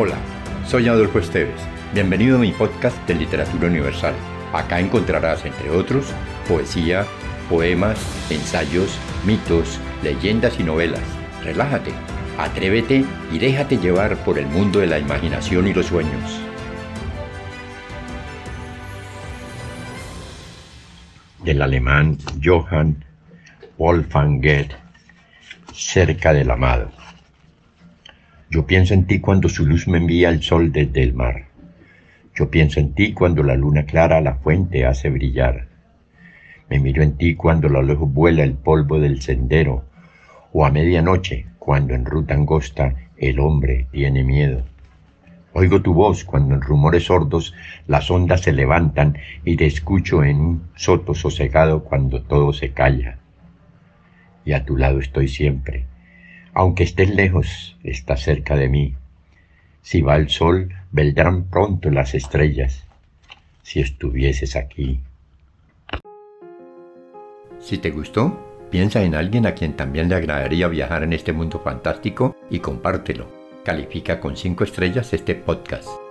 Hola, soy Adolfo Esteves. Bienvenido a mi podcast de Literatura Universal. Acá encontrarás, entre otros, poesía, poemas, ensayos, mitos, leyendas y novelas. Relájate, atrévete y déjate llevar por el mundo de la imaginación y los sueños. Del alemán Johann Wolfgang Goethe, cerca del amado. Yo pienso en ti cuando su luz me envía el sol desde el mar. Yo pienso en ti cuando la luna clara la fuente hace brillar. Me miro en ti cuando lo lejos vuela el polvo del sendero, o a medianoche cuando en ruta angosta el hombre tiene miedo. Oigo tu voz cuando en rumores sordos las ondas se levantan y te escucho en un soto sosegado cuando todo se calla. Y a tu lado estoy siempre, aunque estés lejos, estás cerca de mí. Si va el sol, vendrán pronto las estrellas. Si estuvieses aquí. Si te gustó, piensa en alguien a quien también le agradaría viajar en este mundo fantástico y compártelo. Califica con 5 estrellas este podcast.